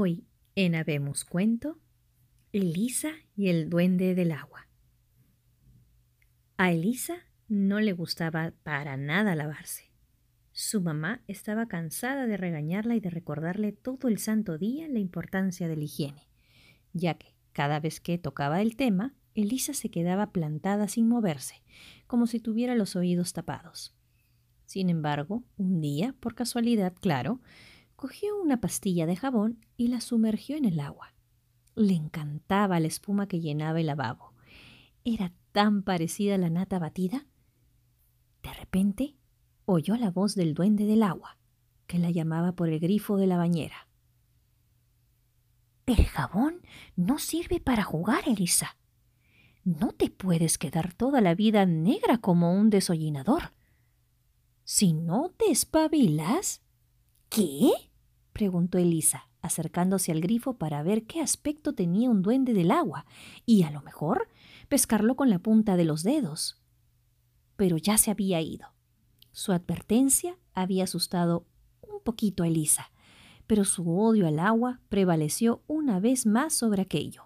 Hoy en Habemos Cuento, Elisa y el Duende del Agua. A Elisa no le gustaba para nada lavarse. Su mamá estaba cansada de regañarla y de recordarle todo el santo día la importancia de la higiene, ya que cada vez que tocaba el tema, Elisa se quedaba plantada sin moverse, como si tuviera los oídos tapados. Sin embargo, un día, por casualidad, claro, cogió una pastilla de jabón y la sumergió en el agua. Le encantaba la espuma que llenaba el lavabo. Era tan parecida a la nata batida. De repente oyó la voz del duende del agua, que la llamaba por el grifo de la bañera. El jabón no sirve para jugar, Elisa. No te puedes quedar toda la vida negra como un desollinador. Si no te espabilas. ¿Qué? Preguntó Elisa, acercándose al grifo para ver qué aspecto tenía un duende del agua y, a lo mejor, pescarlo con la punta de los dedos. Pero ya se había ido. Su advertencia había asustado un poquito a Elisa, pero su odio al agua prevaleció una vez más sobre aquello.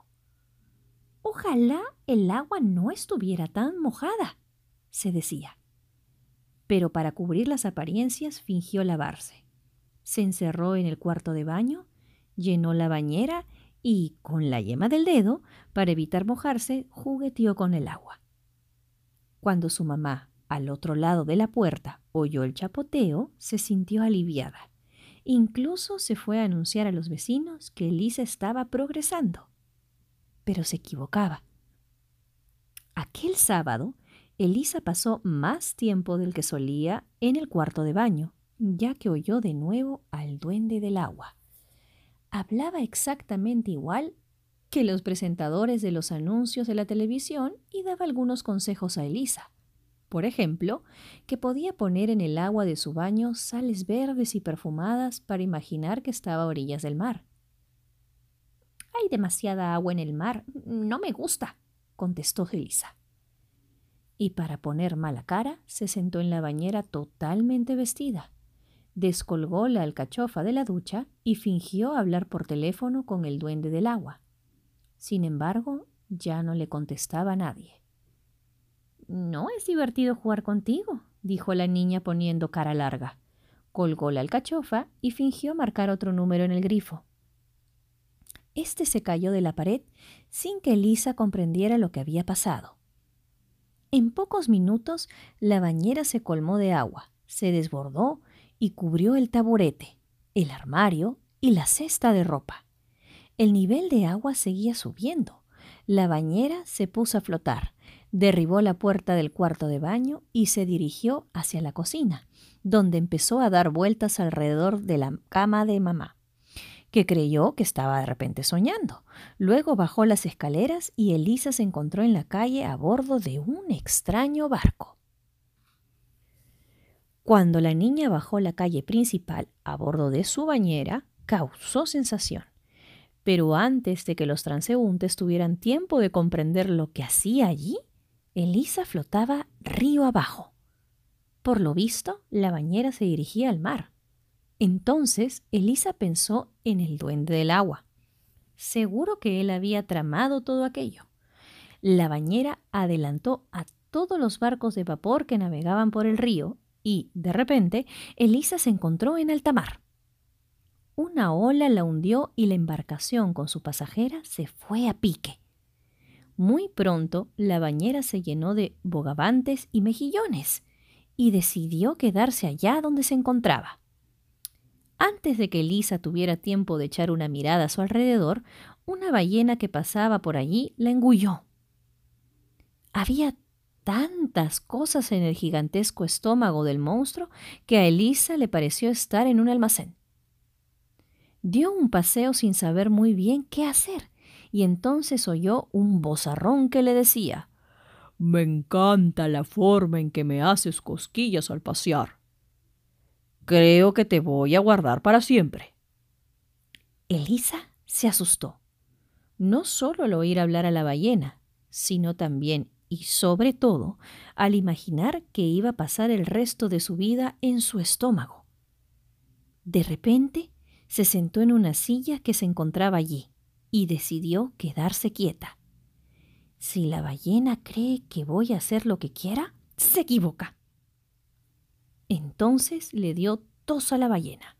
Ojalá el agua no estuviera tan mojada, se decía. Pero para cubrir las apariencias fingió lavarse se encerró en el cuarto de baño, llenó la bañera y, con la yema del dedo, para evitar mojarse, jugueteó con el agua. Cuando su mamá, al otro lado de la puerta, oyó el chapoteo, se sintió aliviada. Incluso se fue a anunciar a los vecinos que Elisa estaba progresando. Pero se equivocaba. Aquel sábado, Elisa pasó más tiempo del que solía en el cuarto de baño, ya que oyó de nuevo al duende del agua. Hablaba exactamente igual que los presentadores de los anuncios de la televisión y daba algunos consejos a Elisa. Por ejemplo, que podía poner en el agua de su baño sales verdes y perfumadas para imaginar que estaba a orillas del mar. Hay demasiada agua en el mar. No me gusta, contestó Elisa. Y para poner mala cara, se sentó en la bañera totalmente vestida descolgó la alcachofa de la ducha y fingió hablar por teléfono con el duende del agua. Sin embargo, ya no le contestaba nadie. No es divertido jugar contigo, dijo la niña poniendo cara larga. Colgó la alcachofa y fingió marcar otro número en el grifo. Este se cayó de la pared sin que Elisa comprendiera lo que había pasado. En pocos minutos la bañera se colmó de agua, se desbordó y cubrió el taburete, el armario y la cesta de ropa. El nivel de agua seguía subiendo. La bañera se puso a flotar, derribó la puerta del cuarto de baño y se dirigió hacia la cocina, donde empezó a dar vueltas alrededor de la cama de mamá, que creyó que estaba de repente soñando. Luego bajó las escaleras y Elisa se encontró en la calle a bordo de un extraño barco. Cuando la niña bajó la calle principal a bordo de su bañera, causó sensación. Pero antes de que los transeúntes tuvieran tiempo de comprender lo que hacía allí, Elisa flotaba río abajo. Por lo visto, la bañera se dirigía al mar. Entonces, Elisa pensó en el duende del agua. Seguro que él había tramado todo aquello. La bañera adelantó a todos los barcos de vapor que navegaban por el río y, de repente, Elisa se encontró en alta mar. Una ola la hundió y la embarcación con su pasajera se fue a pique. Muy pronto la bañera se llenó de bogavantes y mejillones y decidió quedarse allá donde se encontraba. Antes de que Elisa tuviera tiempo de echar una mirada a su alrededor, una ballena que pasaba por allí la engulló. Había tantas cosas en el gigantesco estómago del monstruo que a Elisa le pareció estar en un almacén. Dio un paseo sin saber muy bien qué hacer, y entonces oyó un bozarrón que le decía Me encanta la forma en que me haces cosquillas al pasear. Creo que te voy a guardar para siempre. Elisa se asustó. No solo al oír hablar a la ballena, sino también y sobre todo al imaginar que iba a pasar el resto de su vida en su estómago. De repente Se sentó en una silla que se encontraba allí y decidió quedarse quieta. Si la ballena cree que voy a hacer lo que quiera, se equivoca. Entonces le dio tos a la ballena,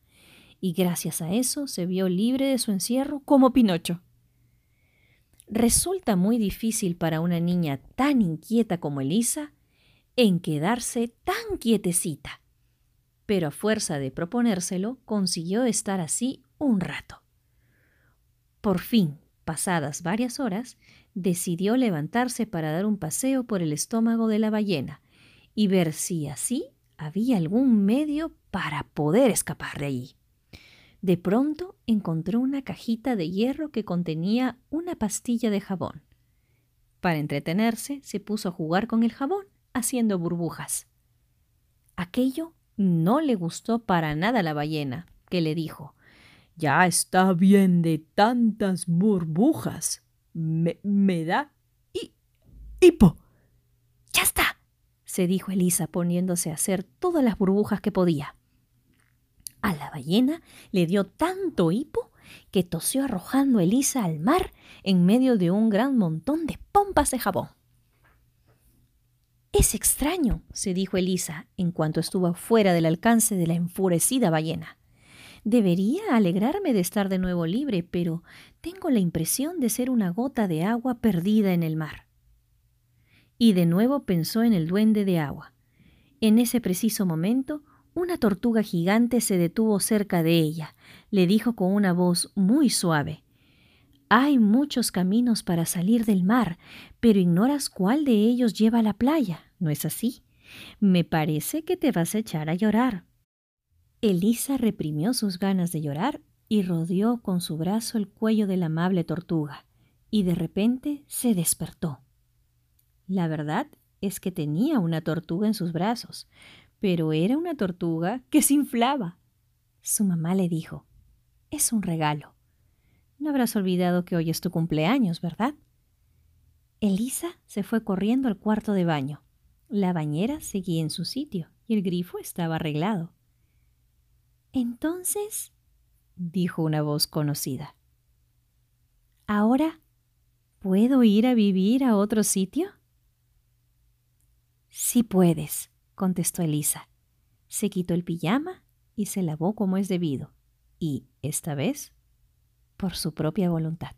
y gracias a eso se vio libre de su encierro como Pinocho. Resulta muy difícil para una niña tan inquieta como Elisa en quedarse tan quietecita, pero a fuerza de proponérselo consiguió estar así un rato. Por fin, pasadas varias horas, decidió levantarse para dar un paseo por el estómago de la ballena y ver si así había algún medio para poder escapar de allí. De pronto encontró una cajita de hierro que contenía una pastilla de jabón. Para entretenerse, se puso a jugar con el jabón, haciendo burbujas. Aquello no le gustó para nada a la ballena, que le dijo Ya está bien de tantas burbujas. Me, me da hipo. Ya está, se dijo Elisa poniéndose a hacer todas las burbujas que podía. A la ballena le dio tanto hipo que tosió arrojando a Elisa al mar en medio de un gran montón de pompas de jabón. Es extraño, se dijo Elisa en cuanto estuvo fuera del alcance de la enfurecida ballena. Debería alegrarme de estar de nuevo libre, pero tengo la impresión de ser una gota de agua perdida en el mar y de nuevo pensó en el duende de agua. En ese preciso momento, una tortuga gigante se detuvo cerca de ella. Le dijo con una voz muy suave Hay muchos caminos para salir del mar, pero ignoras cuál de ellos lleva a la playa, ¿no es así? Me parece que te vas a echar a llorar. Elisa reprimió sus ganas de llorar y rodeó con su brazo el cuello de la amable tortuga, y de repente se despertó. La verdad es que tenía una tortuga en sus brazos, pero era una tortuga que se inflaba. Su mamá le dijo, es un regalo. No habrás olvidado que hoy es tu cumpleaños, ¿verdad? Elisa se fue corriendo al cuarto de baño. La bañera seguía en su sitio y el grifo estaba arreglado. Entonces, dijo una voz conocida, ¿ahora puedo ir a vivir a otro sitio? Sí puedes, contestó Elisa. Se quitó el pijama y se lavó como es debido, y, esta vez, por su propia voluntad.